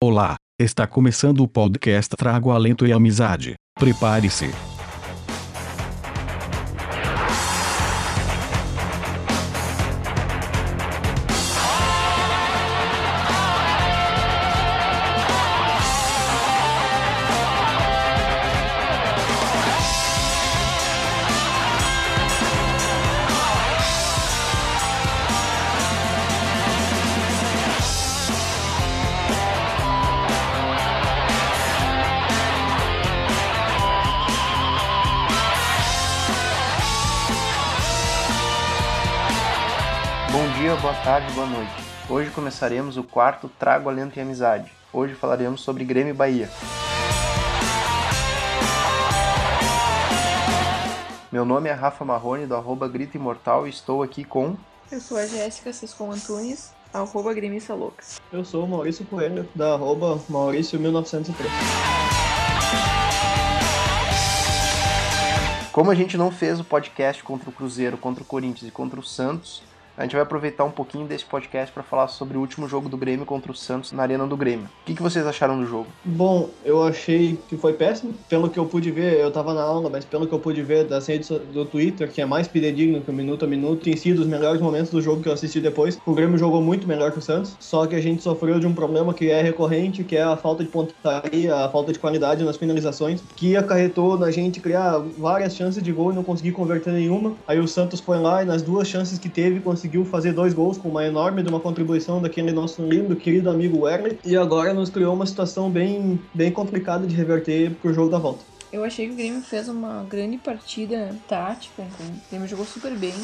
Olá, está começando o podcast Trago Alento e Amizade. Prepare-se. Hoje começaremos o quarto Trago Alento e Amizade. Hoje falaremos sobre Grêmio e Bahia. Meu nome é Rafa Marrone, do arroba Grito Imortal, e estou aqui com... Eu sou a Jéssica Sescon Antunes, arroba gremista louca. Eu sou o Maurício Coelho, da arroba Maurício1903. Como a gente não fez o podcast contra o Cruzeiro, contra o Corinthians e contra o Santos, a gente vai aproveitar um pouquinho desse podcast para falar sobre o último jogo do Grêmio contra o Santos na Arena do Grêmio. O que, que vocês acharam do jogo? Bom, eu achei que foi péssimo. Pelo que eu pude ver, eu tava na aula, mas pelo que eu pude ver das redes do Twitter, que é mais fidedigno que o minuto a minuto, tem sido os melhores momentos do jogo que eu assisti depois. O Grêmio jogou muito melhor que o Santos, só que a gente sofreu de um problema que é recorrente, que é a falta de pontaria, a falta de qualidade nas finalizações, que acarretou na gente criar várias chances de gol e não conseguir converter nenhuma. Aí o Santos foi lá e nas duas chances que teve, conseguiu fazer dois gols com uma enorme de uma contribuição daquele nosso lindo, querido amigo Werley. E agora nos criou uma situação bem, bem complicada de reverter pro jogo da volta. Eu achei que o Grêmio fez uma grande partida tática, então o Grêmio jogou super bem,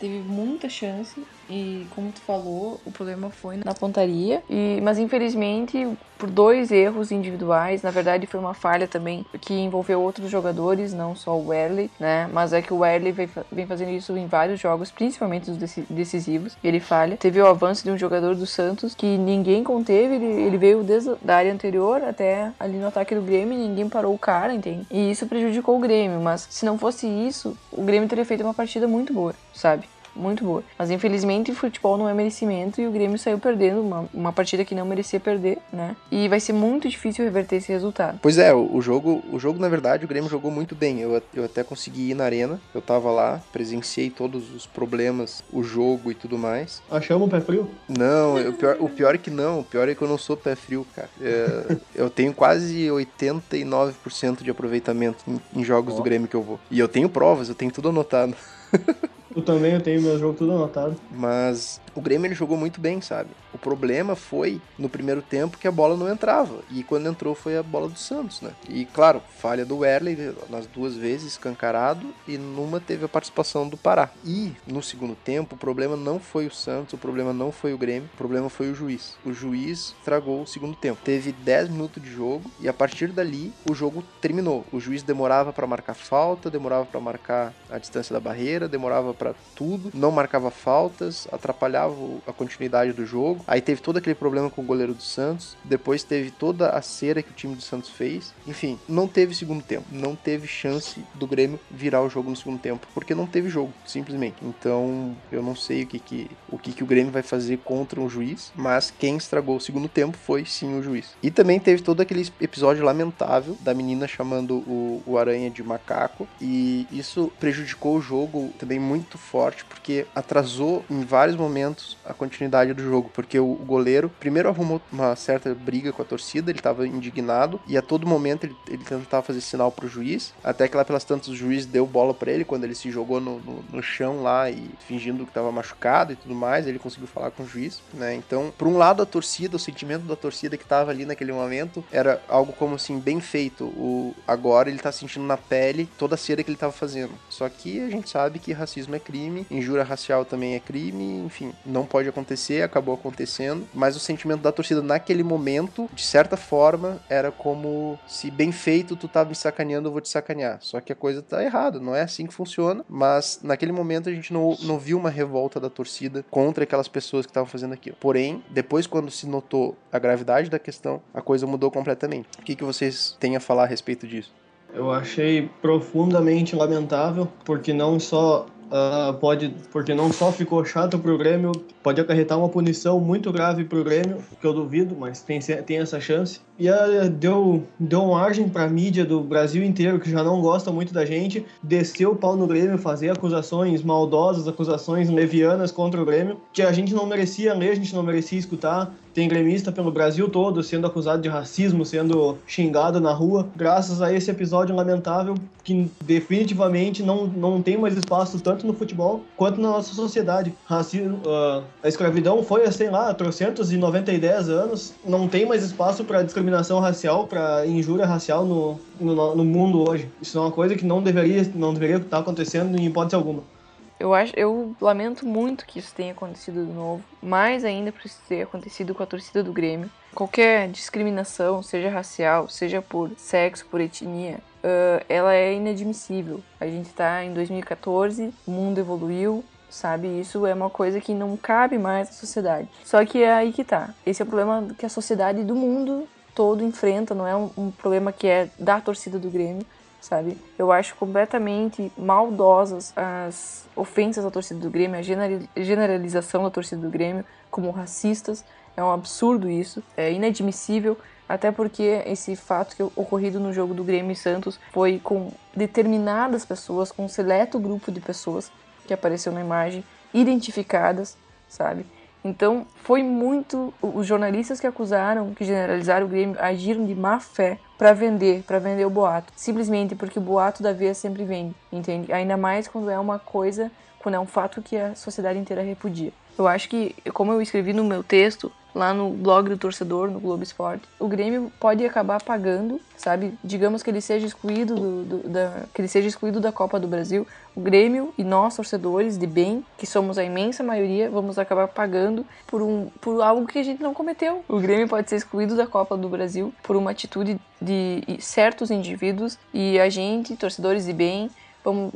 teve muita chance e como tu falou, o problema foi na pontaria. E, mas infelizmente, por dois erros individuais, na verdade foi uma falha também que envolveu outros jogadores, não só o Werley, né? Mas é que o Werley vem, vem fazendo isso em vários jogos, principalmente os decisivos. Ele falha. Teve o avanço de um jogador do Santos que ninguém conteve, ele, ele veio desde a área anterior até ali no ataque do Grêmio ninguém parou o cara, entende? E isso prejudicou o Grêmio, mas se não fosse isso, o Grêmio teria feito uma partida muito boa, sabe? Muito boa. Mas infelizmente o futebol não é merecimento e o Grêmio saiu perdendo uma, uma partida que não merecia perder, né? E vai ser muito difícil reverter esse resultado. Pois é, o, o jogo, o jogo na verdade o Grêmio jogou muito bem. Eu, eu até consegui ir na arena, eu tava lá, presenciei todos os problemas, o jogo e tudo mais. Achamos o pé frio? Não, o pior, o pior é que não, o pior é que eu não sou pé frio, cara. É, eu tenho quase 89% de aproveitamento em, em jogos oh. do Grêmio que eu vou. E eu tenho provas, eu tenho tudo anotado. Eu também, eu tenho meu jogo tudo anotado. Mas o Grêmio ele jogou muito bem, sabe? O problema foi no primeiro tempo que a bola não entrava. E quando entrou foi a bola do Santos, né? E claro, falha do Werley nas duas vezes, escancarado, e numa teve a participação do Pará. E no segundo tempo, o problema não foi o Santos, o problema não foi o Grêmio, o problema foi o juiz. O juiz tragou o segundo tempo. Teve 10 minutos de jogo e a partir dali o jogo terminou. O juiz demorava para marcar falta, demorava para marcar a distância da barreira, demorava para tudo, não marcava faltas, atrapalhava a continuidade do jogo. Aí teve todo aquele problema com o goleiro do Santos, depois teve toda a cera que o time do Santos fez. Enfim, não teve segundo tempo, não teve chance do Grêmio virar o jogo no segundo tempo, porque não teve jogo, simplesmente. Então, eu não sei o que que o que que o Grêmio vai fazer contra um juiz, mas quem estragou o segundo tempo foi sim o juiz. E também teve todo aquele episódio lamentável da menina chamando o, o Aranha de macaco e isso prejudicou o jogo também muito forte, porque atrasou em vários momentos a continuidade do jogo, porque o, goleiro primeiro arrumou uma certa briga com a torcida, ele estava indignado e a todo momento ele, ele tentava fazer sinal pro juiz, até que lá pelas tantas o juiz deu bola para ele quando ele se jogou no, no, no chão lá e fingindo que estava machucado e tudo mais, ele conseguiu falar com o juiz, né? Então, por um lado a torcida, o sentimento da torcida que estava ali naquele momento era algo como assim bem feito. O agora ele tá sentindo na pele toda a cera que ele estava fazendo. Só que a gente sabe que racismo é crime, injúria racial também é crime, enfim, não pode acontecer, acabou acontecendo, mas o sentimento da torcida naquele momento, de certa forma, era como se bem feito tu tá me sacaneando, eu vou te sacanear. Só que a coisa tá errada, não é assim que funciona, mas naquele momento a gente não, não viu uma revolta da torcida contra aquelas pessoas que estavam fazendo aquilo. Porém, depois quando se notou a gravidade da questão, a coisa mudou completamente. O que, que vocês têm a falar a respeito disso? Eu achei profundamente lamentável, porque não só uh, pode, porque não só ficou chato pro Grêmio, pode acarretar uma punição muito grave pro Grêmio, que eu duvido, mas tem, tem essa chance. E uh, deu, deu margem pra mídia do Brasil inteiro, que já não gosta muito da gente, descer o pau no Grêmio, fazer acusações maldosas, acusações levianas contra o Grêmio, que a gente não merecia ler, a gente não merecia escutar. Tem gremista pelo Brasil todo sendo acusado de racismo, sendo xingado na rua, graças a esse episódio lamentável que definitivamente não, não tem mais espaço tanto no futebol quanto na nossa sociedade. Racismo, uh, a escravidão foi, sei lá, trocentos e noventa e dez anos, não tem mais espaço para discriminação racial, para injúria racial no, no, no mundo hoje. Isso é uma coisa que não deveria, não deveria estar acontecendo em hipótese alguma. Eu acho, eu lamento muito que isso tenha acontecido de novo, mais ainda por isso ter acontecido com a torcida do Grêmio. Qualquer discriminação, seja racial, seja por sexo, por etnia, uh, ela é inadmissível. A gente tá em 2014, o mundo evoluiu, sabe? Isso é uma coisa que não cabe mais na sociedade. Só que é aí que tá. Esse é o problema que a sociedade do mundo todo enfrenta, não é um, um problema que é da torcida do Grêmio, sabe? Eu acho completamente maldosas as ofensas à torcida do Grêmio, a generalização da torcida do Grêmio como racistas. É um absurdo isso, é inadmissível, até porque esse fato que ocorrido no jogo do Grêmio e Santos foi com determinadas pessoas, com um seleto grupo de pessoas que apareceu na imagem, identificadas, sabe? Então, foi muito. Os jornalistas que acusaram, que generalizaram o Grêmio, agiram de má fé para vender, para vender o boato. Simplesmente porque o boato da vez sempre vende, entende? Ainda mais quando é uma coisa, quando é um fato que a sociedade inteira repudia. Eu acho que, como eu escrevi no meu texto, lá no blog do torcedor, no Globo Esporte, o Grêmio pode acabar pagando, sabe? Digamos que ele seja excluído do, do, da, que ele seja excluído da Copa do Brasil. O Grêmio e nós, torcedores de bem, que somos a imensa maioria, vamos acabar pagando por, um, por algo que a gente não cometeu. O Grêmio pode ser excluído da Copa do Brasil por uma atitude de certos indivíduos e a gente, torcedores de bem,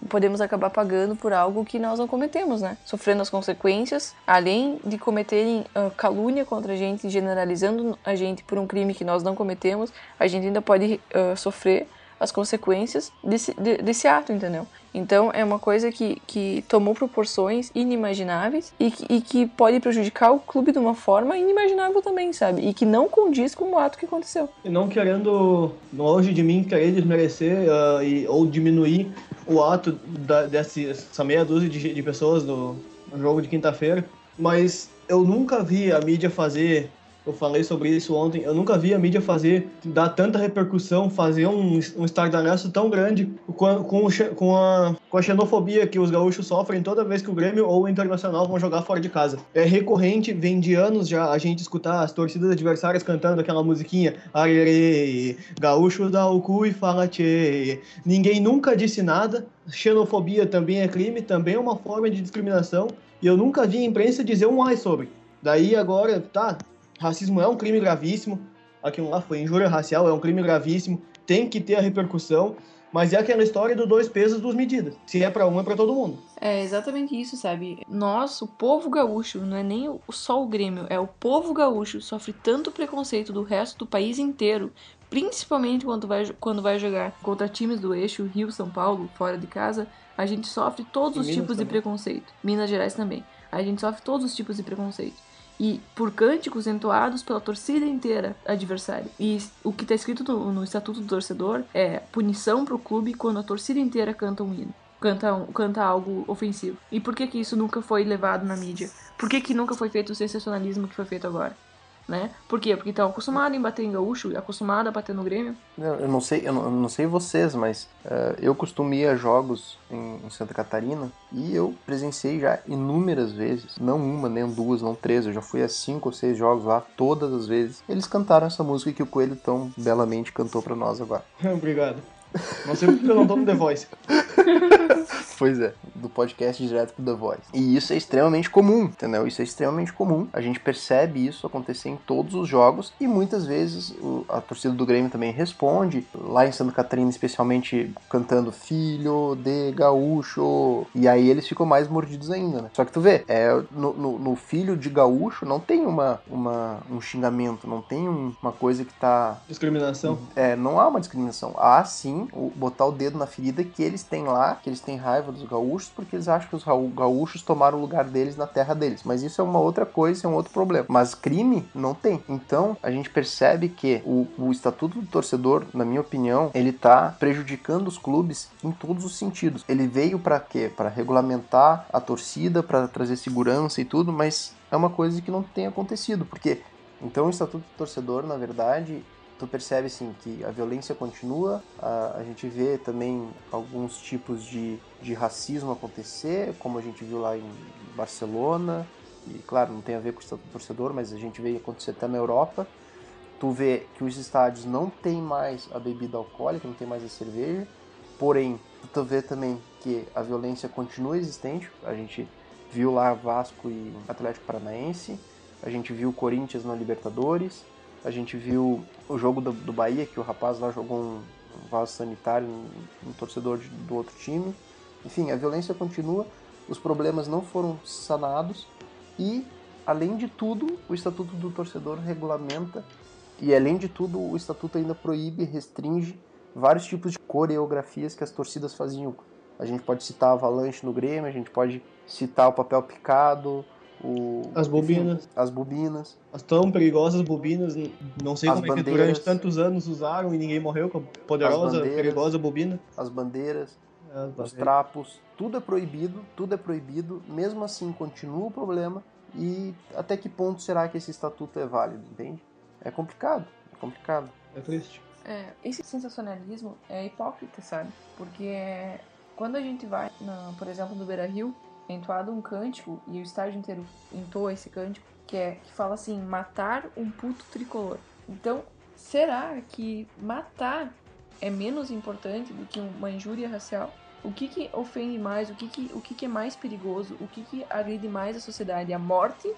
podemos acabar pagando por algo que nós não cometemos, né? Sofrendo as consequências, além de cometerem uh, calúnia contra a gente, generalizando a gente por um crime que nós não cometemos, a gente ainda pode uh, sofrer as consequências desse, de, desse ato, entendeu? Então é uma coisa que, que tomou proporções inimagináveis e que, e que pode prejudicar o clube de uma forma inimaginável também, sabe? E que não condiz com o ato que aconteceu. E não querendo, longe de mim, querer desmerecer uh, e, ou diminuir o ato da, dessa meia dúzia de, de pessoas no, no jogo de quinta-feira, mas eu nunca vi a mídia fazer eu falei sobre isso ontem. Eu nunca vi a mídia fazer, dar tanta repercussão, fazer um, um estardalhaço tão grande com, com, com, a, com a xenofobia que os gaúchos sofrem toda vez que o Grêmio ou o Internacional vão jogar fora de casa. É recorrente, vem de anos já a gente escutar as torcidas adversárias cantando aquela musiquinha Arerê, gaúcho dá o cu e fala tchê. Ninguém nunca disse nada. Xenofobia também é crime, também é uma forma de discriminação. E eu nunca vi a imprensa dizer um ai sobre. Daí agora, tá, racismo é um crime gravíssimo, aquilo lá foi injúria racial, é um crime gravíssimo, tem que ter a repercussão, mas é aquela história do dois pesos, duas medidas. Se é para um, é para todo mundo. É exatamente isso, sabe? Nós, o povo gaúcho, não é nem só o Grêmio, é o povo gaúcho sofre tanto preconceito do resto do país inteiro, principalmente quando vai, quando vai jogar contra times do eixo Rio, São Paulo, fora de casa, a gente sofre todos os tipos também. de preconceito. Minas Gerais também. A gente sofre todos os tipos de preconceito e por cânticos entoados pela torcida inteira adversária. E o que está escrito no, no, Estatuto do Torcedor é punição para o clube quando a torcida inteira canta um hino. Canta, canta algo ofensivo. E por que que isso nunca foi levado na mídia? Por que que nunca foi feito o sensacionalismo que foi feito agora? Né? Por quê? Porque estão acostumados em bater em gaúcho, acostumados a bater no Grêmio. Não, eu não sei, eu não, eu não sei vocês, mas uh, eu costumo ir a jogos em, em, Santa Catarina e eu presenciei já inúmeras vezes, não uma, nem duas, não três, eu já fui a cinco ou seis jogos lá, todas as vezes. Eles cantaram essa música que o Coelho tão belamente cantou para nós agora. Obrigado. Não sei porque eu não tô no The Voice. pois é, do podcast direto pro The Voice. E isso é extremamente comum, entendeu? Isso é extremamente comum. A gente percebe isso acontecer em todos os jogos e muitas vezes a torcida do Grêmio também responde. Lá em Santa Catarina, especialmente cantando Filho de Gaúcho. E aí eles ficam mais mordidos ainda, né? Só que tu vê, é, no, no, no Filho de Gaúcho não tem uma, uma, um xingamento, não tem uma coisa que tá. Discriminação? É, não há uma discriminação. Há sim o, botar o dedo na ferida que eles têm dizem lá que eles têm raiva dos gaúchos porque eles acham que os gaúchos tomaram o lugar deles na terra deles. Mas isso é uma outra coisa, é um outro problema. Mas crime não tem. Então a gente percebe que o, o estatuto do torcedor, na minha opinião, ele tá prejudicando os clubes em todos os sentidos. Ele veio para quê? Para regulamentar a torcida, para trazer segurança e tudo, mas é uma coisa que não tem acontecido, porque então o estatuto do torcedor, na verdade, tu percebe assim que a violência continua, a, a gente vê também alguns tipos de, de racismo acontecer, como a gente viu lá em Barcelona, e claro, não tem a ver com o torcedor, mas a gente vê acontecer até na Europa. Tu vê que os estádios não tem mais a bebida alcoólica, não tem mais a cerveja, porém, tu vê também que a violência continua existente, a gente viu lá Vasco e Atlético Paranaense, a gente viu Corinthians na Libertadores, a gente viu o jogo do, do Bahia, que o rapaz lá jogou um, vaso sanitário no, um torcedor de, do outro time. Enfim, a violência continua, os problemas não foram sanados e, além de tudo, o Estatuto do Torcedor regulamenta e, além de tudo, o Estatuto ainda proíbe, restringe vários tipos de coreografias que as torcidas faziam. A gente pode citar a avalanche no Grêmio, a gente pode citar o papel picado, o, as bobinas. Enfim, as bobinas. As tão perigosas bobinas, não sei as como bandeiras, é que durante tantos anos usaram e ninguém morreu com a poderosa, perigosa bobina. As bandeiras, as os trapos, tudo é proibido, tudo é proibido, mesmo assim continua o problema e até que ponto será que esse estatuto é válido, entende? É complicado, é complicado. É triste. É, esse sensacionalismo é hipócrita, sabe? Porque quando a gente vai, na, por exemplo, no Beira Rio, é entoado um cântico, e o estádio inteiro entoa esse cântico, que é que fala assim, matar um puto tricolor. Então, será que matar é menos importante do que uma injúria racial? O que, que ofende mais? O que, que, o que, que é mais perigoso? O que, que agride mais a sociedade? A morte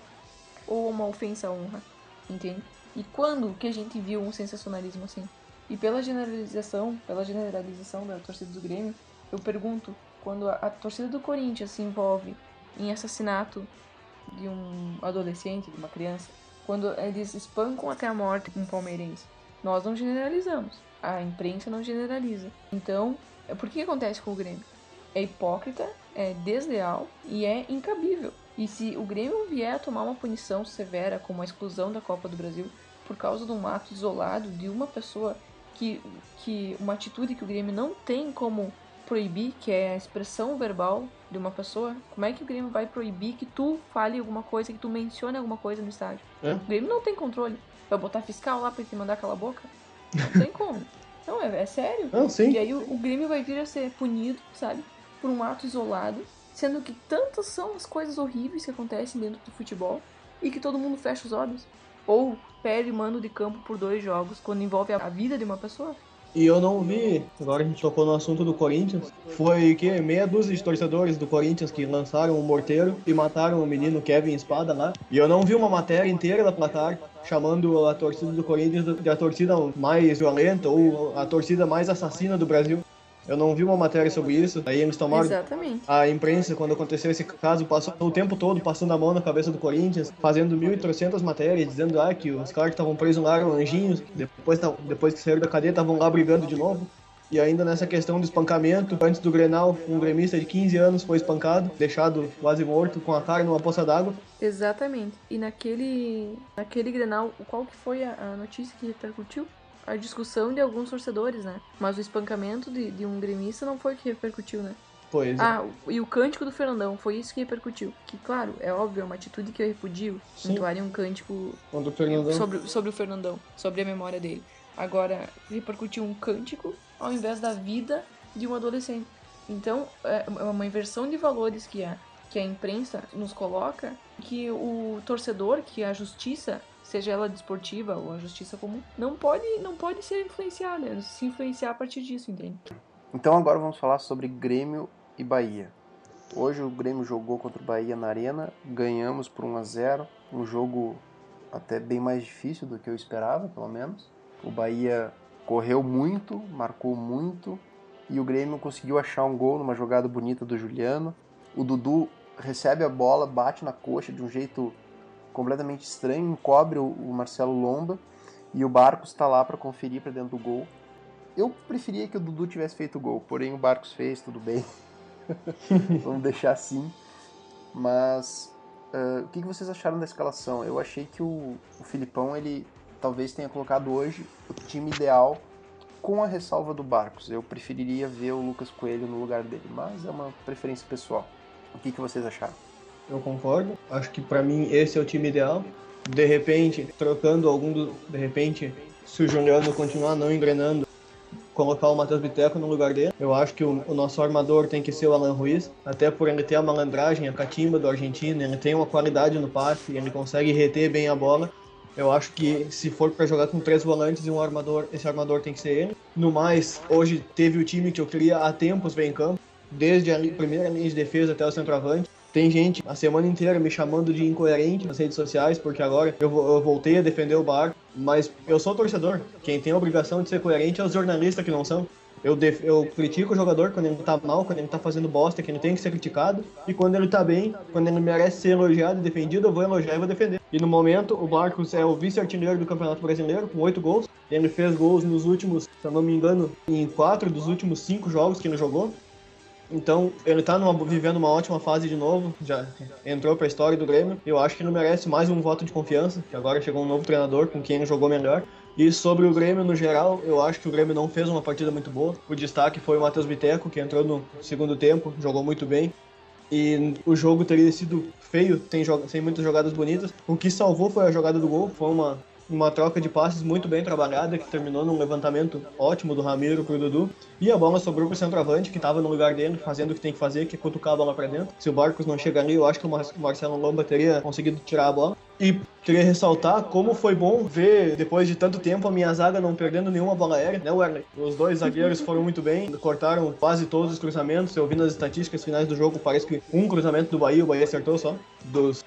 ou uma ofensa à honra? Entende? E quando que a gente viu um sensacionalismo assim? E pela generalização, pela generalização da torcida do Grêmio, eu pergunto, quando a, torcida do Corinthians se envolve em assassinato de um adolescente, de uma criança, quando eles espancam até a morte um palmeirense, nós não generalizamos. A imprensa não generaliza. Então, é, por que acontece com o Grêmio? É hipócrita, é desleal e é incabível. E se o Grêmio vier a tomar uma punição severa, como a exclusão da Copa do Brasil, por causa de um ato isolado de uma pessoa que, que uma atitude que o Grêmio não tem como proibir, que é a expressão verbal de uma pessoa, como é que o Grêmio vai proibir que tu fale alguma coisa, que tu mencione alguma coisa no estádio? É? O Grêmio não tem controle. Vai botar fiscal lá pra te mandar aquela boca? Não tem como. Não, é, é sério. Não, sim. E aí o, o Grêmio vai vir a ser punido, sabe? Por um ato isolado, sendo que tantas são as coisas horríveis que acontecem dentro do futebol e que todo mundo fecha os olhos. Ou perde mando de campo por dois jogos, quando envolve a vida de uma pessoa. E eu não vi, agora a gente tocou no assunto do Corinthians, foi que meia dúzia de torcedores do Corinthians que lançaram um morteiro e mataram o menino Kevin Espada lá. E eu não vi uma matéria inteira da placar chamando a torcida do Corinthians de a torcida mais violenta ou a torcida mais assassina do Brasil. Eu não vi uma matéria sobre isso. Aí eles tomaram. Exatamente. A imprensa, quando aconteceu esse caso, passou o tempo todo passando a mão na cabeça do Corinthians, fazendo 1.300 matérias, dizendo ah, que os caras que estavam presos lá eram anjinhos, depois, depois que saíram da cadeia estavam lá brigando de novo. E ainda nessa questão do espancamento, antes do Grenal, um gremista de 15 anos foi espancado, deixado quase morto, com a cara numa poça d'água. Exatamente. E naquele, naquele Grenal, qual que foi a, a notícia que repercutiu? A discussão de alguns torcedores, né? Mas o espancamento de, de um gremista não foi o que repercutiu, né? Pois é. Ah, e o cântico do Fernandão, foi isso que repercutiu. Que, claro, é óbvio, é uma atitude que eu repudio. Entoarem um cântico sobre, sobre o Fernandão, sobre a memória dele. Agora, repercutiu um cântico ao invés da vida de um adolescente. Então, é, é uma inversão de valores que a, que a imprensa nos coloca, que o torcedor, que a justiça seja ela desportiva ou a justiça comum, não pode, não pode ser influenciada, se influenciar a partir disso, entende? Então agora vamos falar sobre Grêmio e Bahia. Hoje o Grêmio jogou contra o Bahia na Arena, ganhamos por 1 a 0, um jogo até bem mais difícil do que eu esperava, pelo menos. O Bahia correu muito, marcou muito e o Grêmio conseguiu achar um gol numa jogada bonita do Juliano. O Dudu recebe a bola, bate na coxa de um jeito completamente estranho, encobre o, o Marcelo Lomba e o Barcos está lá para conferir para dentro do gol. Eu preferia que o Dudu tivesse feito o gol, porém o Barcos fez, tudo bem. Vamos deixar assim. Mas uh, o que vocês acharam da escalação? Eu achei que o, o Filipão, ele talvez tenha colocado hoje o time ideal com a ressalva do Barcos. Eu preferiria ver o Lucas Coelho no lugar dele, mas é uma preferência pessoal. O que, que vocês acharam? Eu concordo. Acho que para mim esse é o time ideal. De repente, trocando algum do, de repente, se o Juliano continuar não engrenando, colocar o Matheus Biteco no lugar dele. Eu acho que o, o, nosso armador tem que ser o Alan Ruiz, até por ele ter a malandragem, a catimba do argentino, ele tem uma qualidade no passe, ele consegue reter bem a bola. Eu acho que se for para jogar com três volantes e um armador, esse armador tem que ser ele. No mais, hoje teve o time que eu queria há tempos bem em campo, desde a primeira linha de defesa até o centroavante. Tem gente a semana inteira me chamando de incoerente nas redes sociais, porque agora eu, eu voltei a defender o Barco, mas eu sou torcedor. Quem tem a obrigação de ser coerente é os jornalistas que não são. Eu, def... eu critico o jogador quando ele tá mal, quando ele tá fazendo bosta, que ele tem que ser criticado. E quando ele tá bem, quando ele merece ser elogiado e defendido, eu vou elogiar e vou defender. E no momento, o Marcos é o vice-artilheiro do Campeonato Brasileiro, com oito gols. Ele fez gols nos últimos, se eu não me engano, em quatro dos últimos cinco jogos que ele jogou. Então, ele tá numa, vivendo uma ótima fase de novo, já entrou pra história do Grêmio. Eu acho que ele merece mais um voto de confiança, que agora chegou um novo treinador com quem ele jogou melhor. E sobre o Grêmio no geral, eu acho que o Grêmio não fez uma partida muito boa. O destaque foi o Matheus Biteco, que entrou no segundo tempo, jogou muito bem. E o jogo teria sido feio, sem, sem muitas jogadas bonitas. O que salvou foi a jogada do gol, foi uma, uma troca de passes muito bem trabalhada, que terminou num levantamento ótimo do Ramiro pro Dudu. E a bola sobrou pro centroavante, que estava no lugar dele, fazendo o que tem que fazer, que é cutucar a bola para dentro. Se o Barcos não chega ali, eu acho que o Marcelo Lomba teria conseguido tirar a bola. E queria ressaltar como foi bom ver, depois de tanto tempo, a minha zaga não perdendo nenhuma bola aérea, né, Werner? Os dois zagueiros foram muito bem, cortaram quase todos os cruzamentos. Eu vi nas estatísticas finais do jogo, parece que um cruzamento do Bahia, o Bahia acertou só, dos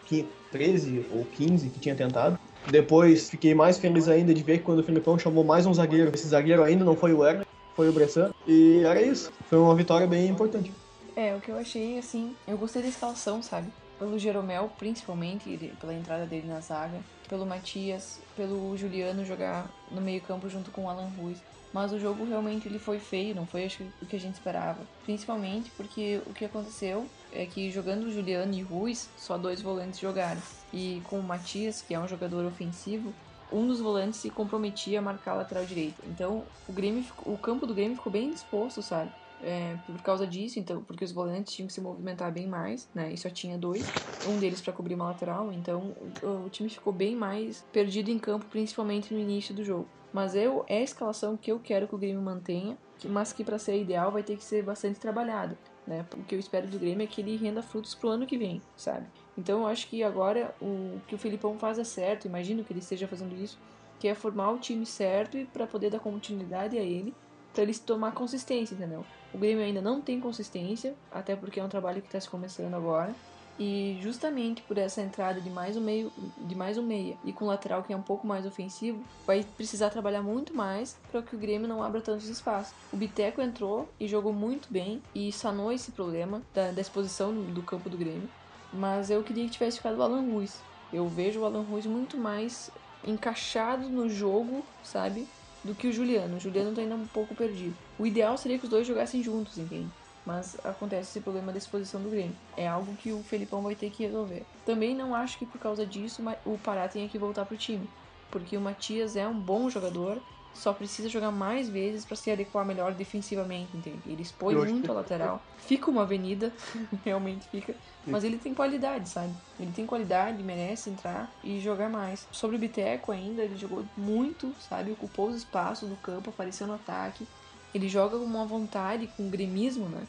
13 ou 15 que tinha tentado. Depois fiquei mais feliz ainda de ver que quando o Filipão chamou mais um zagueiro, esse zagueiro ainda não foi o Werner, foi o Bressan. E era isso. Foi uma vitória bem importante. É, o que eu achei, assim, eu gostei da escalação, sabe? pelo Jeromel, principalmente, pela entrada dele na zaga, pelo Matias, pelo Juliano jogar no meio-campo junto com o Alan Ruiz. Mas o jogo realmente ele foi feio, não foi acho, o que a gente esperava. Principalmente porque o que aconteceu é que jogando Juliano e Ruiz, só dois volantes jogaram. E com o Matias, que é um jogador ofensivo, um dos volantes se comprometia a marcar a lateral direita. Então o Grêmio, o campo do Grêmio ficou bem disposto, sabe? é, por causa disso, então, porque os volantes tinham que se movimentar bem mais, né? E só tinha dois, um deles para cobrir uma lateral, então o, o, time ficou bem mais perdido em campo, principalmente no início do jogo. Mas eu é a escalação que eu quero que o Grêmio mantenha, mas que para ser ideal vai ter que ser bastante trabalhado, né? O que eu espero do Grêmio é que ele renda frutos pro ano que vem, sabe? Então eu acho que agora o que o Felipão faz é certo, imagino que ele esteja fazendo isso, que é formar o time certo e para poder dar continuidade a ele para eles tomar consistência, entendeu? O Grêmio ainda não tem consistência, até porque é um trabalho que está se começando agora. E justamente por essa entrada de mais um meio, de mais um meia e com o lateral que é um pouco mais ofensivo, vai precisar trabalhar muito mais para que o Grêmio não abra tantos espaços. O Biteco entrou e jogou muito bem e sanou esse problema da, da exposição do campo do Grêmio. Mas eu queria que tivesse ficado o Alan Ruiz. Eu vejo o Alan Ruiz muito mais encaixado no jogo, sabe? do que o Juliano. O Juliano tá ainda um pouco perdido. O ideal seria que os dois jogassem juntos, entende? Mas acontece esse problema da exposição do Grêmio. É algo que o Felipão vai ter que resolver. Também não acho que por causa disso o Pará tenha que voltar pro time. Porque o Matias é um bom jogador, só precisa jogar mais vezes para se adequar melhor defensivamente, entende? Ele expõe muito a lateral. Fica uma avenida, realmente fica. Mas ele tem qualidade, sabe? Ele tem qualidade, merece entrar e jogar mais. Sobre o Biteco ainda, ele jogou muito, sabe? Ocupou os espaços do campo, apareceu no ataque. Ele joga com uma vontade, com gremismo, né?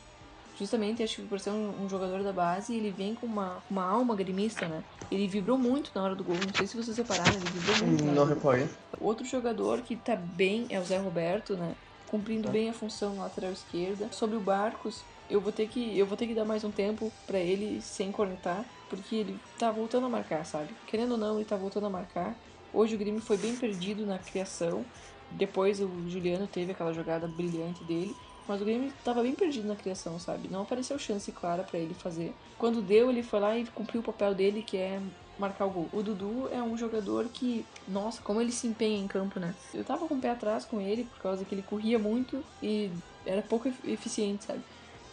Justamente acho que por ser um, um, jogador da base, ele vem com uma, uma alma gremista, né? Ele vibrou muito na hora do gol. Não sei se vocês repararam, ele vibrou muito. Não reparei. Outro jogador que tá bem é o Zé Roberto, né? Cumprindo tá. bem a função lateral esquerda. Sobre o Barcos, eu vou ter que eu vou ter que dar mais um tempo para ele sem cornetar, porque ele tá voltando a marcar, sabe? Querendo ou não, ele tá voltando a marcar. Hoje o Grêmio foi bem perdido na criação. Depois o Juliano teve aquela jogada brilhante dele. Mas o Grêmio estava bem perdido na criação, sabe? Não apareceu chance clara para ele fazer. Quando deu, ele foi lá e cumpriu o papel dele, que é marcar o gol. O Dudu é um jogador que, nossa, como ele se empenha em campo, né? Eu tava com o pé atrás com ele por causa que ele corria muito e era pouco eficiente, sabe?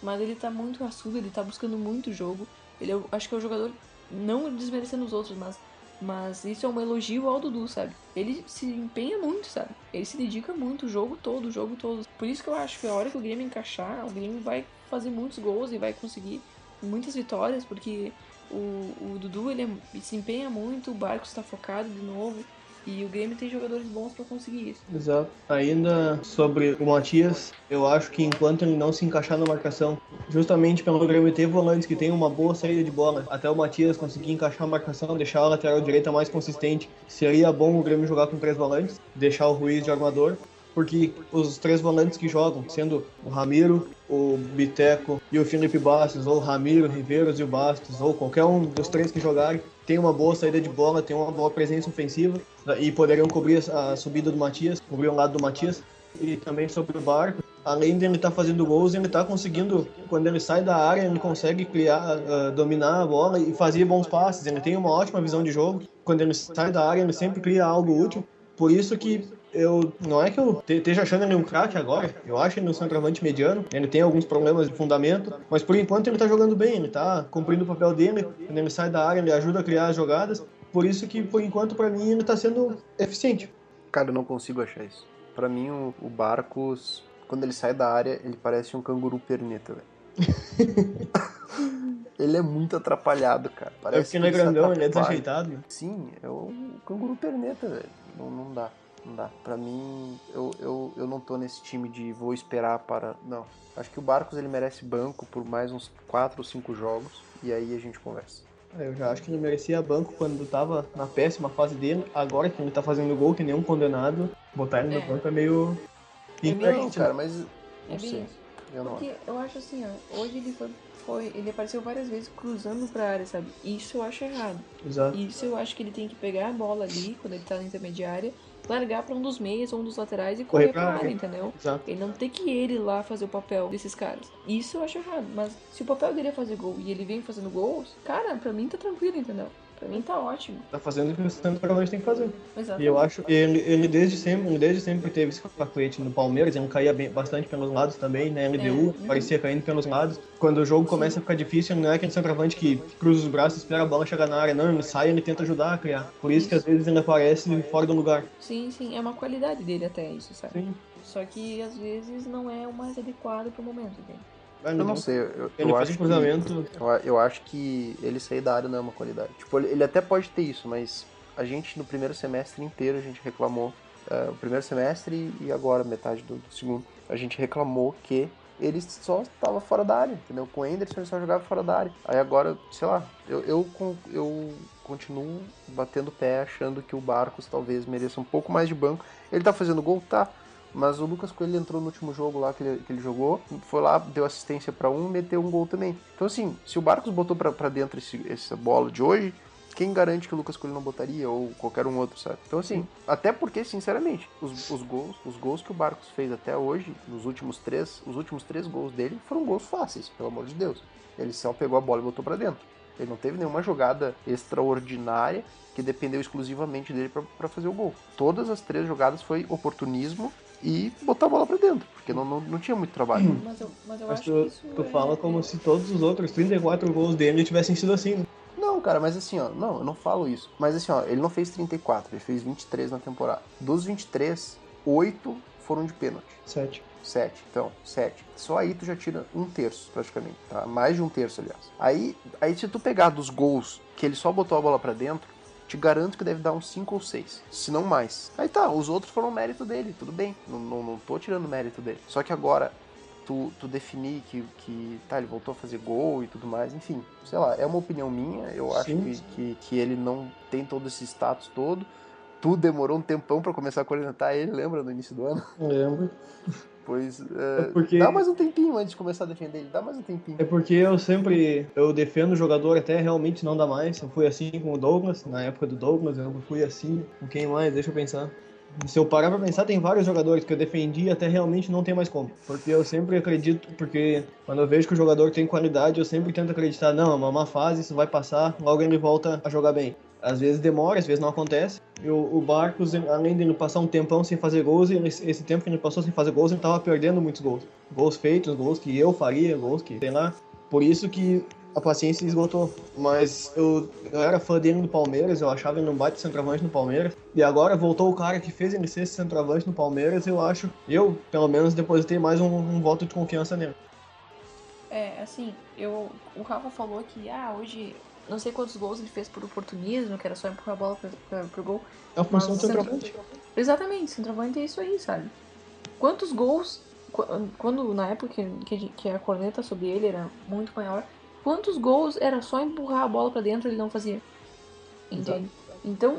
Mas ele tá muito raçudo, ele tá buscando muito jogo. Ele é, acho que é o jogador, não desmerecendo os outros, mas mas isso é um elogio ao Dudu, sabe? Ele se empenha muito, sabe? Ele se dedica muito o jogo todo, o jogo todo. Por isso que eu acho que a hora que o Grêmio encaixar, o Grêmio vai fazer muitos gols e vai conseguir muitas vitórias, porque o, o Dudu ele é, se empenha muito, o Barco está focado de novo. E o Grêmio tem jogadores bons para conseguir isso. Exato. Ainda sobre o Matias, eu acho que enquanto ele não se encaixar na marcação, justamente pelo Grêmio ter volantes que tem uma boa saída de bola, até o Matias conseguir encaixar a marcação, deixar a lateral direita mais consistente, seria bom o Grêmio jogar com três volantes, deixar o Ruiz de armador porque os três volantes que jogam, sendo o Ramiro, o Biteco e o Felipe Bastos, ou o Ramiro, Riveiros e o Bastos, ou qualquer um dos três que jogarem, tem uma boa saída de bola, tem uma boa presença ofensiva e poderiam cobrir a subida do Matias, cobrir o lado do Matias. E também sobre o Barco, além de ele estar tá fazendo gols, ele está conseguindo, quando ele sai da área, ele consegue criar, uh, dominar a bola e fazer bons passes. Ele tem uma ótima visão de jogo. Quando ele sai da área, ele sempre cria algo útil. Por isso que eu não é que eu esteja achando ele um craque agora. Eu acho ele um centroavante mediano. Ele tem alguns problemas de fundamento, mas por enquanto ele está jogando bem. Ele está cumprindo o papel dele. Quando ele sai da área, ele ajuda a criar as jogadas. Por isso que por enquanto para mim ele está sendo eficiente. Cara, eu não consigo achar isso. Para mim o, o Barcos, quando ele sai da área, ele parece um canguru perneta, velho. ele é muito atrapalhado, cara. Parece é porque ele é grandão, ele é desajeitado. Sim, é o canguru perneta, velho. Não, não dá. Não dá. Pra mim, eu, eu, eu não tô nesse time de vou esperar para. Não. Acho que o Barcos ele merece banco por mais uns 4 ou 5 jogos e aí a gente conversa. É, eu já acho que ele merecia banco quando tava na péssima fase dele. Agora que ele tá fazendo gol, que nenhum condenado, botar ele no é. banco é meio. É não, cara, mas. Não é sei. Eu não Porque eu acho assim, ó, hoje ele foi, foi, ele apareceu várias vezes cruzando pra área, sabe? Isso eu acho errado. Exato. Isso eu acho que ele tem que pegar a bola ali, quando ele tá na intermediária, largar para um dos meias ou um dos laterais e correr, correr pra área, entendeu? Exato. Ele não tem que ele lá fazer o papel desses caras. Isso eu acho errado. Mas se o papel dele é fazer gol e ele vem fazendo gols, cara, pra mim tá tranquilo, entendeu? Pra mim tá ótimo. Tá fazendo o que o centroavante tem que fazer. Exatamente. E eu acho ele, ele desde sempre, ele desde sempre teve esse facete no Palmeiras, ele caía bem, bastante pelos lados também, né? LDU, é. parecia caindo pelos lados. Quando o jogo começa a ficar difícil, não é aquele centroavante que cruza os braços, espera a bola chegar na área, não, ele sai, ele tenta ajudar a criar. Por isso, isso. que às vezes ele aparece fora do lugar. Sim, sim, é uma qualidade dele até isso, sabe? Sim. Só que às vezes não é o mais adequado pro momento dele. Eu não sei, eu, ele eu acho um cruzamento. Que, eu, eu, acho que ele sair da área não é uma qualidade. Tipo, ele, ele, até pode ter isso, mas a gente no primeiro semestre inteiro a gente reclamou, uh, o primeiro semestre e agora metade do, do segundo, a gente reclamou que ele só estava fora da área, entendeu? Com o Anderson ele só jogava fora da área. Aí agora, sei lá, eu, eu, eu continuo batendo pé achando que o Barcos talvez mereça um pouco mais de banco. Ele tá fazendo gol? Tá. Mas o Lucas Coelho entrou no último jogo lá que ele, que ele jogou, foi lá, deu assistência para um, meteu um gol também. Então, assim, se o Barcos botou para dentro esse, essa bola de hoje, quem garante que o Lucas Coelho não botaria ou qualquer um outro, sabe? Então assim, até porque, sinceramente, os, os gols, os gols que o Barcos fez até hoje, nos últimos três, os últimos três gols dele foram gols fáceis, pelo amor de Deus. Ele só pegou a bola e botou para dentro. Ele não teve nenhuma jogada extraordinária que dependeu exclusivamente dele para fazer o gol. Todas as três jogadas foi oportunismo e botar a bola pra dentro, porque não, não, não tinha muito trabalho. Mas eu, mas eu mas acho tu, que isso tu é... fala como se todos os outros 34 gols dele tivessem sido assim. Né? Não, cara, mas assim, ó, não, eu não falo isso. Mas assim, ó, ele não fez 34, ele fez 23 na temporada. Dos 23, 8 foram de pênalti. 7. 7, então, 7. Só aí tu já tira um terço, praticamente, tá? Mais de um terço, aliás. Aí, aí se tu pegar dos gols que ele só botou a bola para dentro, te garanto que deve dar uns 5 ou 6, se não mais. Aí tá, os outros foram mérito dele, tudo bem, não, não, não tô tirando mérito dele. Só que agora, tu, tu definir que, que tá, ele voltou a fazer gol e tudo mais, enfim, sei lá, é uma opinião minha, eu acho que, que, que, ele não tem todo esse status todo. Tu demorou um tempão para começar a coordenar ele, lembra, no início do ano? Lembro. Pois é, é porque... dá mais um tempinho antes de começar a defender ele, dá mais um tempinho. É porque eu sempre eu defendo o jogador até realmente não dá mais. Eu fui assim com o Douglas, na época do Douglas, eu fui assim. Com quem mais? Deixa eu pensar. Se eu parar pra pensar, tem vários jogadores que eu defendi até realmente não tem mais como. Porque eu sempre acredito, porque quando eu vejo que o jogador tem qualidade, eu sempre tento acreditar, não, é uma má fase, isso vai passar, logo ele volta a jogar bem. Às vezes demora, às vezes não acontece. E o, o Barcos, além de ele passar um tempão sem fazer gols, ele, esse tempo que ele passou sem fazer gols, ele tava perdendo muitos gols. Gols feitos, gols que eu faria, gols que, sei lá. Por isso que a paciência esgotou. Mas eu, eu era fã dele no Palmeiras, eu achava ele um bate centroavante no Palmeiras. E agora voltou o cara que fez ele ser centroavante no Palmeiras, eu acho, eu, pelo menos, depositei mais um, um voto de confiança nele. É, assim, eu, o Rafa falou que, ah, hoje não sei quantos gols ele fez por oportunismo, que era só empurrar a bola pra, pra, pro gol. É a função do centroavante. Exatamente, centroavante é isso aí, sabe? Quantos gols, qu- quando na época que, que, a corneta sobre ele era muito maior, quantos gols era só empurrar a bola pra dentro ele não fazia? Entende? Então,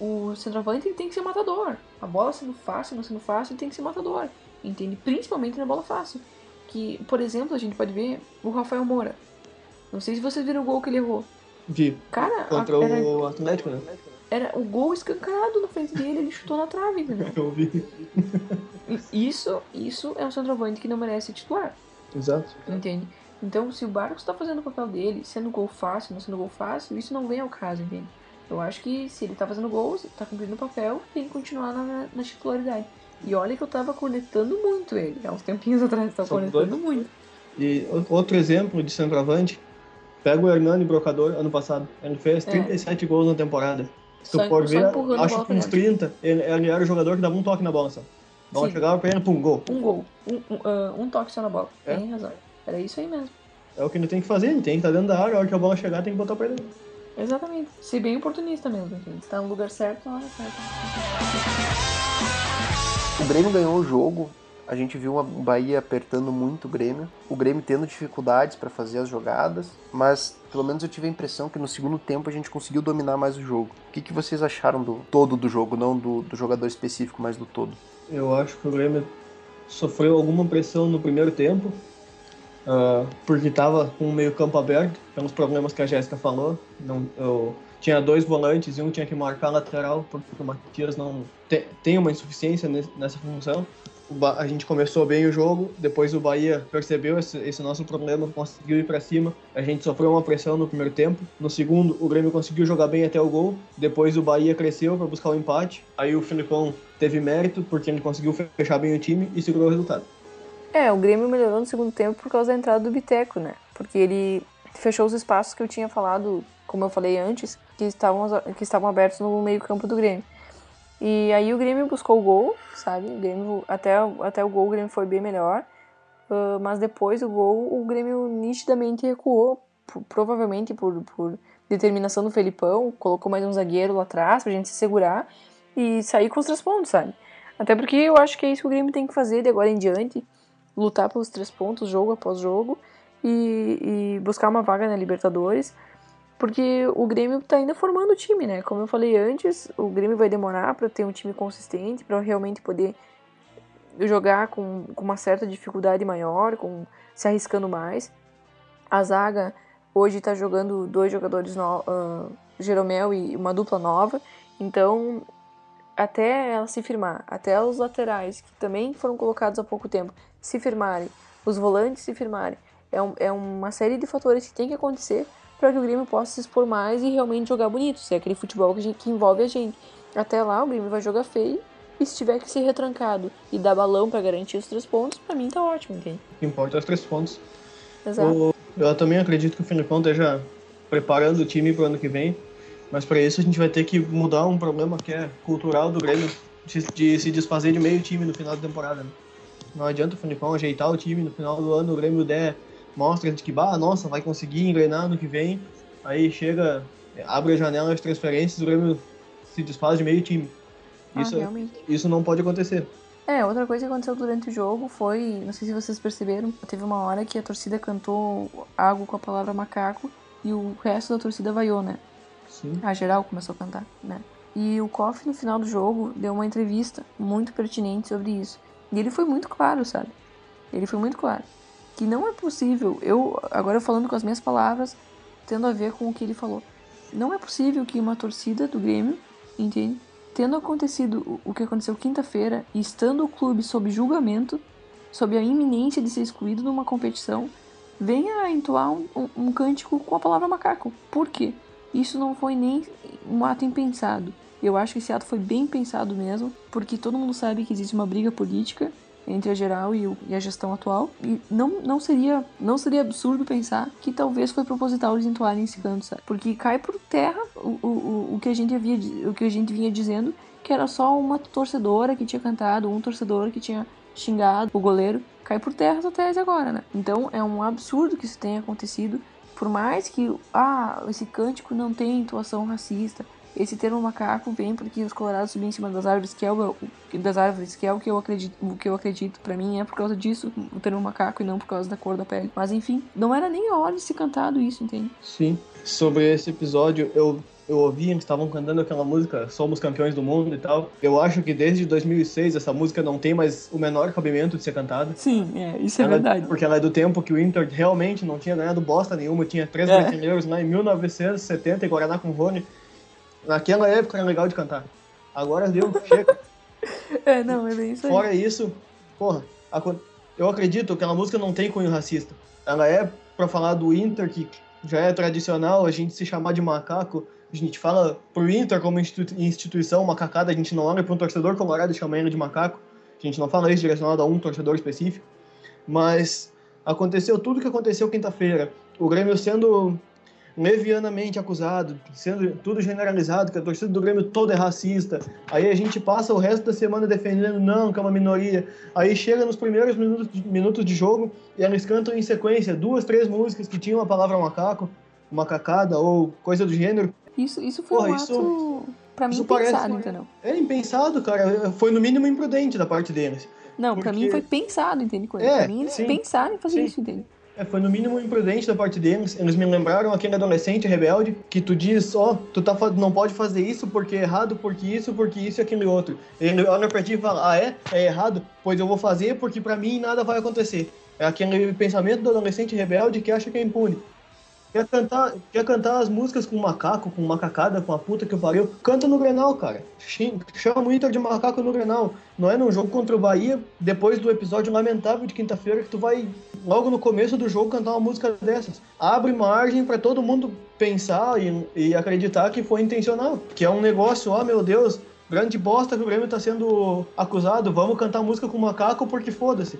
o, o centroavante ele tem que ser matador. A bola sendo fácil, não sendo fácil, ele tem que ser matador. Entende? Principalmente na bola fácil. Que, por exemplo, a gente pode ver o Rafael Moura. Não sei se vocês viram o gol que ele errou. Vi. Cara, a- Contra era, o Atlético, né? era o gol escancarado na frente dele, ele chutou na trave, entendeu? Eu vi. Isso, isso é um centroavante que não merece titular, Exato. entende? Então, se o Barcos está fazendo o papel dele, sendo gol fácil, não sendo gol fácil, isso não vem ao caso, entende? Eu acho que se ele tá fazendo gols, tá cumprindo o papel, tem que continuar na, na titularidade. E olha que eu tava cornetando muito ele, há uns tempinhos atrás, eu tava cornetando dois. muito. E outro exemplo de centroavante, pega o Hernani Brocador, ano passado. Ele fez É. 37 gols na temporada. Se tu for ver, acho que uns pra dentro. 30, ele, ele era o jogador que dava um toque na bola só. A bola Sim. chegava pra ele, pum, gol. Um gol, um, um, ah, um toque só na bola. É. Tem razão. Era isso aí mesmo. É o que ele tem que fazer, ele tem que estar dentro da área, a hora que a bola chegar tem que botar pra ele. Exatamente. Ser bem oportunista mesmo, entende? Tá no lugar certo, na hora certa. O Grêmio ganhou o jogo. A gente viu o Bahia apertando muito o Grêmio. O Grêmio tendo dificuldades para fazer as jogadas. Mas pelo menos eu tive a impressão que no segundo tempo a gente conseguiu dominar mais o jogo. O que, que vocês acharam do todo do jogo? Não do, do jogador específico, mas do todo. Eu acho que o Grêmio sofreu alguma pressão no primeiro tempo, ah, porque estava com o meio campo aberto, pelos problemas que a Jéssica falou. Não, eu tinha dois volantes e um tinha que marcar lateral, porque o Matias não te- tem uma insuficiência nessa função. A gente começou bem o jogo, depois o Bahia percebeu esse, esse nosso problema, conseguiu ir para cima. A gente sofreu uma pressão no primeiro tempo. No segundo, o Grêmio conseguiu jogar bem até o gol. Depois o Bahia cresceu para buscar o empate. Aí o Filipão teve mérito porque ele conseguiu fechar bem o time e segurou o resultado. É, o Grêmio melhorou no segundo tempo por causa da entrada do Biteco, né? Porque ele fechou os espaços que eu tinha falado, como eu falei antes, que estavam, que estavam abertos no meio-campo do Grêmio. E aí o Grêmio buscou o gol, sabe? O Grêmio, até, até o gol o Grêmio foi bem melhor. Ah, mas depois do gol, o Grêmio nitidamente recuou, pro- provavelmente por, por determinação do Felipão, colocou mais um zagueiro lá atrás pra gente se segurar e sair com os três pontos, sabe? Até porque eu acho que é isso que o Grêmio tem que fazer de agora em diante lutar pelos três pontos, jogo após jogo, e, e buscar uma vaga na Libertadores, porque o Grêmio tá ainda formando o time, né? Como eu falei antes, o Grêmio vai demorar para ter um time consistente, para realmente poder jogar com, com uma certa dificuldade maior, com se arriscando mais. A zaga hoje tá jogando dois jogadores, no, ah, Jeromel e uma dupla nova, então até ela se firmar, até os laterais, que também foram colocados há pouco tempo, se firmarem, os volantes se firmarem, é, um- é uma série de fatores que tem que acontecer para que o Grêmio possa se expor mais e realmente jogar bonito, se é aquele futebol que, gente- que envolve a gente. Até lá o Grêmio vai jogar feio e se tiver que ser retrancado e dar balão para garantir os três pontos, para mim tá ótimo, entende? Importa é os três pontos. Exato. O- eu também acredito que o Filipão esteja preparando o time para o ano que vem, mas para isso a gente vai ter que mudar um problema que é cultural do Grêmio, de, de se desfazer de meio time no final da temporada. né? Não adianta o Filipão ajeitar o time no final do ano, o Grêmio der mostras de que, bah, nossa, vai conseguir engrenar no que vem, aí chega, abre a janela de transferências, o Grêmio se desfaz de meio time. Ah, Isso, realmente. isso não pode acontecer. É, outra coisa que aconteceu durante o jogo foi, não sei se vocês perceberam, teve uma hora que a torcida cantou algo com a palavra macaco e o resto da torcida vaiou, né? Sim. A geral começou a cantar, né? E o Koff, no final do jogo, deu uma entrevista muito pertinente sobre isso. E ele foi muito claro, sabe? Ele foi muito claro. Que não é possível, eu, agora falando com as minhas palavras, tendo a ver com o que ele falou. Não é possível que uma torcida do Grêmio, entende? Tendo acontecido o- que aconteceu quinta-feira e estando o clube sob julgamento, sob a iminência de ser excluído numa competição, venha entoar um, um, um cântico com a palavra macaco. Por quê? isso não foi nem um ato impensado. Eu acho que esse ato foi bem pensado mesmo, porque todo mundo sabe que existe uma briga política entre a geral e, o, e, a gestão atual. E não, não, seria, não seria absurdo pensar que talvez foi proposital eles entoarem esse canto, sabe? Porque cai por terra o, o, o, que a gente havia, o que a gente vinha dizendo, que era só uma torcedora que tinha cantado, um torcedor que tinha xingado o goleiro. Cai por terra essa tese agora, né? Então é um absurdo que isso tenha acontecido. Por mais que ah, esse cântico não tenha intuação racista, esse termo macaco vem porque os colorados subiam em cima das árvores, que é o, das árvores, que é o que eu acredito, o que eu acredito para mim é por causa disso, o termo macaco e não por causa da cor da pele. Mas enfim, não era nem a hora de ser cantado isso, entende? Sim. Sobre esse episódio, eu eu ouvi, eles estavam cantando aquela música Somos Campeões do Mundo e tal. Eu acho que desde 2006 essa música não tem mais o menor cabimento de ser cantada. Sim, é, isso é ela, verdade. Porque ela é do tempo que o Inter realmente não tinha ganhado bosta nenhuma, tinha três é. brasileiros lá em 1970 em Guaraná com Rony. Naquela época era legal de cantar. Agora deu, chega. É, não, é bem isso aí. Fora isso, porra, eu acredito que aquela música não tem cunho racista. Ela é pra falar do Inter, que já é tradicional a gente se chamar de macaco. A gente fala pro Inter como instituição macacada, a gente não olha para um torcedor colorado e chama ele de macaco. A gente não fala isso direcionado a um torcedor específico. Mas aconteceu tudo o que aconteceu quinta-feira. O Grêmio sendo levianamente acusado, sendo tudo generalizado, que a torcida do Grêmio toda é racista. Aí a gente passa o resto da semana defendendo, não, que é uma minoria. Aí chega nos primeiros minutos de, minutos de jogo e eles cantam em sequência duas, três músicas que tinham a palavra macaco, macacada ou coisa do gênero. Isso, isso foi Porra, um ato, isso, pra mim, impensado, entendeu? É impensado, cara. Foi no mínimo imprudente da parte deles. Não, porque... pra mim foi pensado, entende? É, pra mim eles sim, pensaram em fazer sim. isso, entende? É, foi no mínimo imprudente da parte deles. Eles me lembraram aquele adolescente rebelde que tu diz, ó, oh, tu tá, não pode fazer isso porque é errado, porque isso, porque isso e aquele outro. Ele olha pra ti e fala, ah é? É errado? Pois eu vou fazer porque pra mim nada vai acontecer. É aquele pensamento do adolescente rebelde que acha que é impune. Quer cantar, quer cantar as músicas com macaco, com macacada, com a puta que pariu? Canta no Grenal, cara. Chama o Inter de macaco no Grenal. Não é num jogo contra o Bahia, depois do episódio lamentável de quinta-feira, que tu vai, logo no começo do jogo, cantar uma música dessas. Abre margem para todo mundo pensar e, e acreditar que foi intencional. Que é um negócio, ó, oh, meu Deus, grande bosta que o Grêmio tá sendo acusado, vamos cantar música com macaco porque foda-se.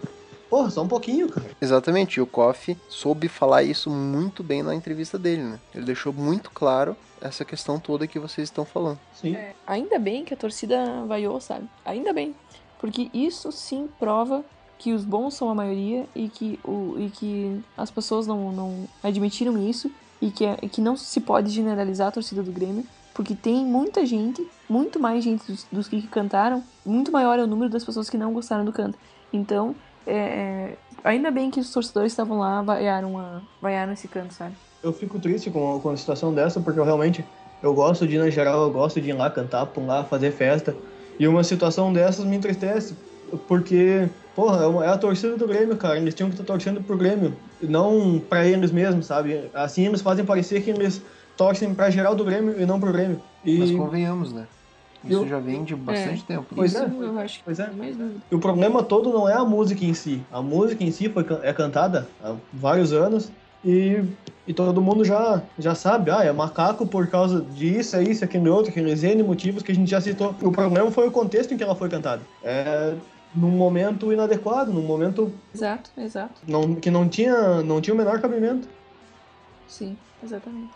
Porra, só um pouquinho, cara. Exatamente, e o Koff soube falar isso muito bem na entrevista dele, né? Ele deixou muito claro essa questão toda que vocês estão falando. Sim. É, ainda bem que a torcida vaiou, sabe? Ainda bem. Porque isso sim prova que os bons são a maioria e que, o, e que as pessoas não, não admitiram isso e que, é, que não se pode generalizar a torcida do Grêmio, porque tem muita gente, muito mais gente dos, dos que cantaram, muito maior é o número das pessoas que não gostaram do canto. Então, é, é, ainda bem que os torcedores estavam lá, vaiaram, a, vaiaram esse canto, sabe? Eu fico triste com, com a situação dessa, porque eu realmente eu gosto de ir na geral, eu gosto de ir lá cantar, pular, fazer festa. E uma situação dessas me entristece, porque, porra, é, é a torcida do Grêmio, cara. Eles tinham que estar torcendo pro Grêmio, não para eles mesmos, sabe? Assim eles fazem parecer que eles torcem pra geral do Grêmio e não pro Grêmio. E... Mas convenhamos, né? Isso eu... já vem de bastante é. tempo. Pois é. Eu acho pois é. E o problema todo não é a música em si. A música em si foi, é cantada há vários anos e, e todo mundo já, já sabe, ah, é macaco por causa disso, é isso, aquele outro, aqueles N motivos que a gente já citou. O problema foi o contexto em que ela foi cantada. É num momento inadequado, num momento... Exato, exato. Não, que não tinha, não tinha o menor cabimento. Sim, exatamente.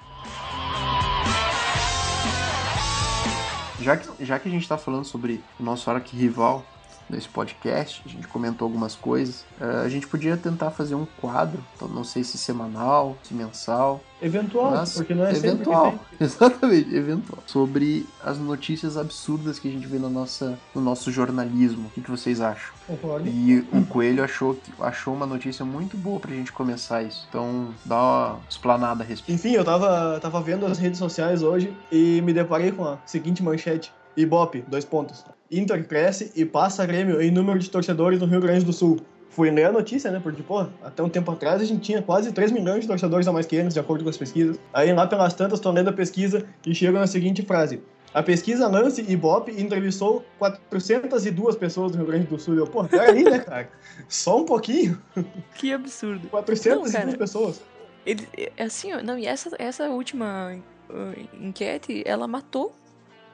Já que, já que a gente está falando sobre o nosso arqui-rival nesse podcast, a gente comentou algumas coisas, uh, a gente podia tentar fazer um quadro, então não sei se semanal, se mensal. Eventual, porque não é eventual. Exatamente, eventual. Sobre as notícias absurdas que a gente vê no, nossa, no nosso jornalismo. O que, que vocês acham? Concordo. E o Coelho achou, achou uma notícia muito boa pra gente começar isso. Então, dá uma explanada a respeito. Enfim, eu tava, tava vendo as redes sociais hoje e me deparei com a seguinte manchete. Ibope, dois pontos. Inter cresce e passa Grêmio em número de torcedores no Rio Grande do Sul. Fui ler a notícia, né? Porque, pô, até um tempo atrás a gente tinha quase 3 milhões de torcedores a mais que eles, de acordo com as pesquisas. Aí lá pelas tantas, tô lendo a pesquisa e chego na seguinte frase. A pesquisa Lance Ibope entrevistou 402 pessoas no Rio Grande do Sul. Eu, pô, peraí, né, cara? Só um pouquinho. Que absurdo. 402 não, pessoas. Ele, é assim, não, e essa, essa última uh, enquete, ela matou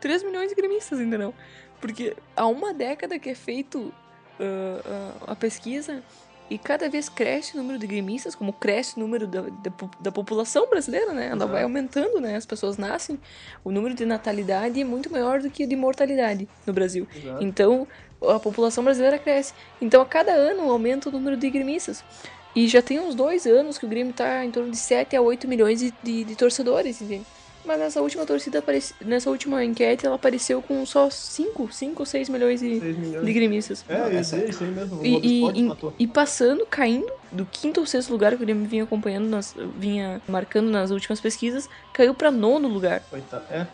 3 milhões de gremistas, entendeu? Porque há uma década que é feito uh, uh, a pesquisa e cada vez cresce o número de gremistas, como cresce o número da, da, da população brasileira, né? Ela vai aumentando, né? As pessoas nascem. O número de natalidade é muito maior do que o de mortalidade no Brasil. Exato. Então, a população brasileira cresce. Então, a cada ano aumenta o número de gremistas. E já tem uns dois anos que o Grêmio tá em torno de 7 a 8 milhões de, de, de torcedores, entende? Mas nessa última torcida, apareci- nessa última enquete, ela apareceu com só 5, 5 ou 6 milhões de, 6 milhões. de gremistas. É, Não, isso, aí, mesmo. E, e- e- passando, caindo do quinto ou sexto lugar que o Grêmio vinha acompanhando, nas, vinha marcando nas últimas pesquisas, caiu pra nono lugar. Oitavo, é.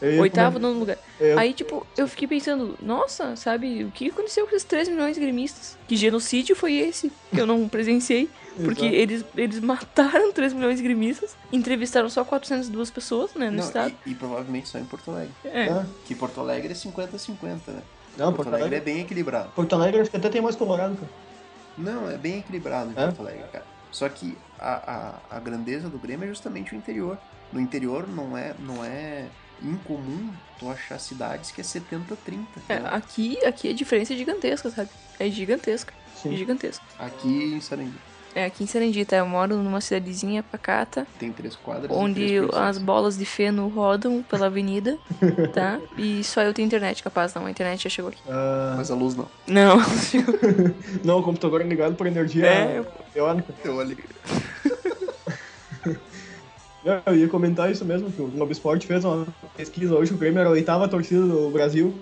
Eu ia Oitavo, nono lugar. eu- Aí, tipo, eu fiquei pensando, nossa, sabe, o que aconteceu com esses 3 milhões de gremistas? Que genocídio foi esse? Que eu não presenciei. Porque Exato. eles, eles mataram 3 milhões de gremistas, entrevistaram só 402 pessoas, né, no Não, estado. e, e provavelmente só em Porto Alegre. É. É. Que Porto Alegre é 50-50, né? Não, Porto Alegre é bem equilibrado. Porto Alegre acho que até tem mais colorado, cara. Não, é bem equilibrado em É? Porto Alegre, cara. Só que a, a, a grandeza do Grêmio é justamente o interior. No interior não é, não é incomum tu achar cidades que é 70-30. É, né? aqui, aqui a diferença é gigantesca, sabe? É gigantesca. Sim. Gigantesca. Aqui em Sarandi É, aqui em Serendita, eu moro numa cidadezinha pacata, tem três quadras. onde três as bolas de feno rodam pela avenida, tá? E só eu tenho internet, capaz, não, a internet já chegou aqui. Ah, Mas a luz não. Não, não, o computador é ligado por energia É. eólica. Eu ali. Não, Eu ia comentar isso mesmo, que o Globo Esporte fez uma pesquisa hoje, o Grêmio era a oitava torcida do Brasil,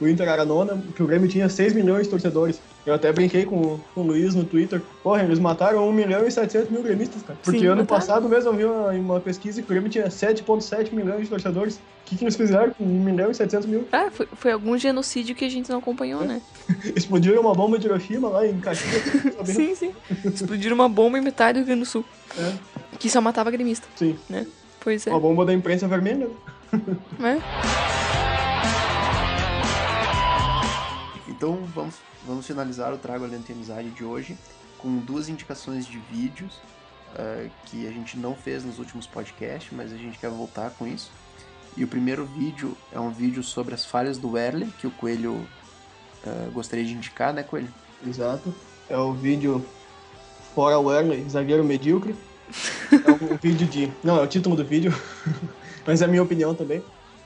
o Inter era a nona, que o Grêmio tinha 6 milhões de torcedores. Eu até brinquei com, com o Luiz no Twitter, porra, eles mataram 1 milhão e 700 mil gremistas, cara. Porque Sim, ano mataram. passado mesmo eu vi uma, uma pesquisa que o Grêmio tinha 7,7 milhões de torcedores. O que, que eles fizeram com 1 milhão e 700 mil? ah, foi, foi algum genocídio que a gente não acompanhou, né? Explodiram uma bomba de Hiroshima lá em Caxias. Sim, sim. Explodiram uma bomba em metade do Rio Grande do Sul, É, que só matava gremista, sim. né? Pois é. Uma bomba da imprensa vermelha. né? Então vamos, vamos finalizar o Trago Alento e Amizade de hoje com duas indicações de vídeos ah, que a gente não fez nos últimos podcasts, mas a gente quer voltar com isso. E o primeiro vídeo é um vídeo sobre as falhas do Werley, que o Coelho ah, gostaria de indicar, né, Coelho? Exato. É o vídeo Fora Werner, zagueiro medíocre. É um vídeo de. Não, é o título do vídeo, mas é a minha opinião também.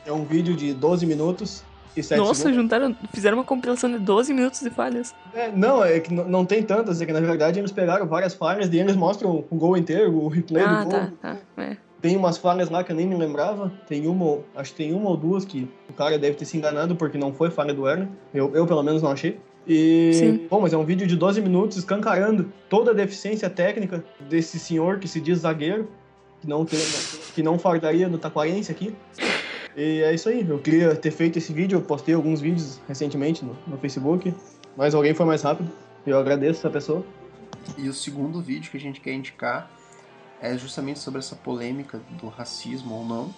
É um vídeo de 12 minutos 7 Nossa, segundos. juntaram, fizeram uma compilação de 12 minutos de falhas. É, não, é que não tem tantas, é que na verdade eles pegaram várias falhas e eles mostram o gol inteiro, o replay ah, do gol. tá, tá. É. Tem umas falhas lá que eu nem me lembrava. Tem uma, acho que tem uma ou duas que o cara deve ter se enganado porque não foi falha do Werner. Eu, eu pelo menos não achei. E, Sim. bom, mas é um vídeo de 12 minutos escancarando toda a deficiência técnica desse senhor que se diz zagueiro, que não, tem, que não fardaria no Taquarense aqui. E é isso aí, eu queria ter feito esse vídeo, eu postei alguns vídeos recentemente no, no Facebook, mas alguém foi mais rápido. e Eu agradeço essa pessoa. E o segundo vídeo que a gente quer indicar é justamente sobre essa polêmica do racismo ou não,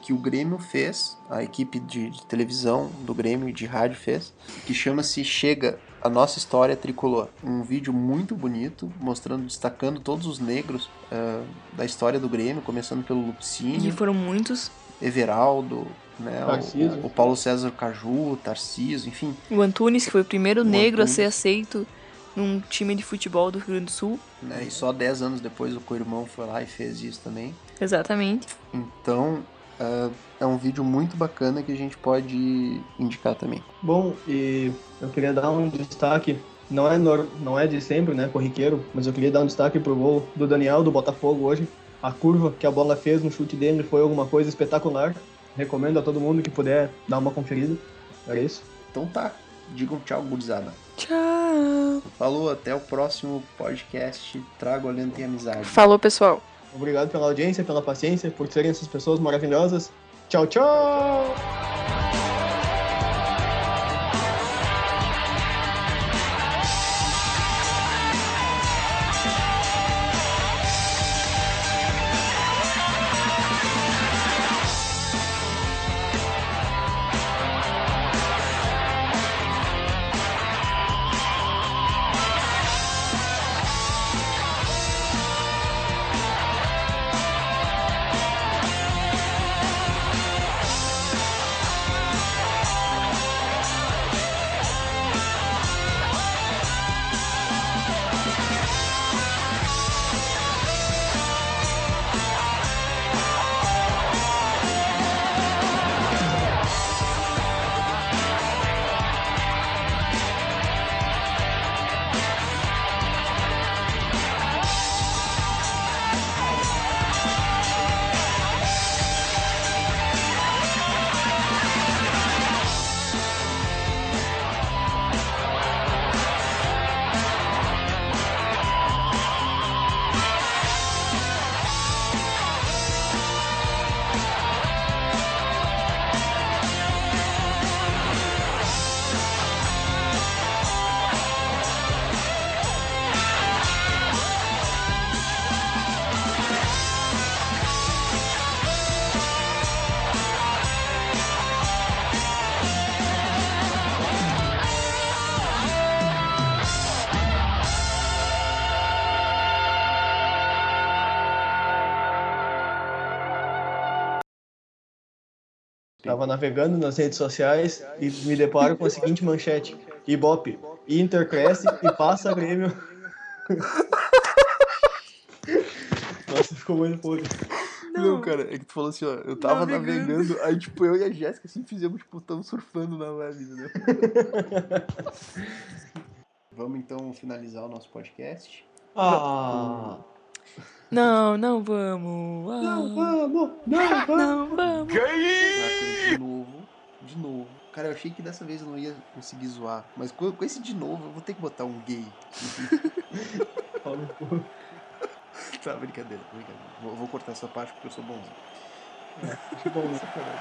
que o Grêmio fez, a equipe de, de televisão do Grêmio e de rádio fez, que chama-se Chega, a nossa história tricolor. Um vídeo muito bonito, mostrando, destacando todos os negros ah, da história do Grêmio, começando pelo E Lupicínio, foram muitos. Everaldo, né, o, o Paulo César Caju, Tarcísio, enfim, O Antunes, que foi o primeiro O negro Antunes. a ser aceito num time de futebol do Rio Grande do Sul. né, e só 10 anos depois o co-irmão foi lá e fez isso também. Exatamente. Então, ah, é um vídeo muito bacana que a gente pode indicar também. Bom, e eu queria dar um destaque, não é, não é de sempre, né, corriqueiro, mas eu queria dar um destaque pro gol do Daniel do Botafogo hoje. A curva que a bola fez no chute dele foi alguma coisa espetacular. Recomendo a todo mundo que puder dar uma conferida. Era isso. Então tá, digam tchau, gurizada. Tchau. Falou, até o próximo podcast Trago Alento e Amizade. Falou, pessoal. Obrigado pela audiência, pela paciência, por serem essas pessoas maravilhosas. Tchau, tchau! Tava navegando nas redes sociais e me deparo com a seguinte manchete: Ibope, Inter cresce e passa Grêmio. Nossa, ficou muito podre. Não, cara, é que tu falou assim, ó, eu tava navegando, aí tipo, eu e a Jéssica assim fizemos, tipo, tamo surfando na web, entendeu? Vamos então finalizar o nosso podcast. Ah! Não, não vamos. Ah, Não vamos! Não vamos! não vamos. De novo, de novo. Cara, eu achei que dessa vez eu não ia conseguir zoar, mas com, com esse de novo eu vou ter que botar um gay. tá, brincadeira, brincadeira. Vou, vou cortar essa parte porque eu sou bonzinho. Que bom, né? Sacanagem.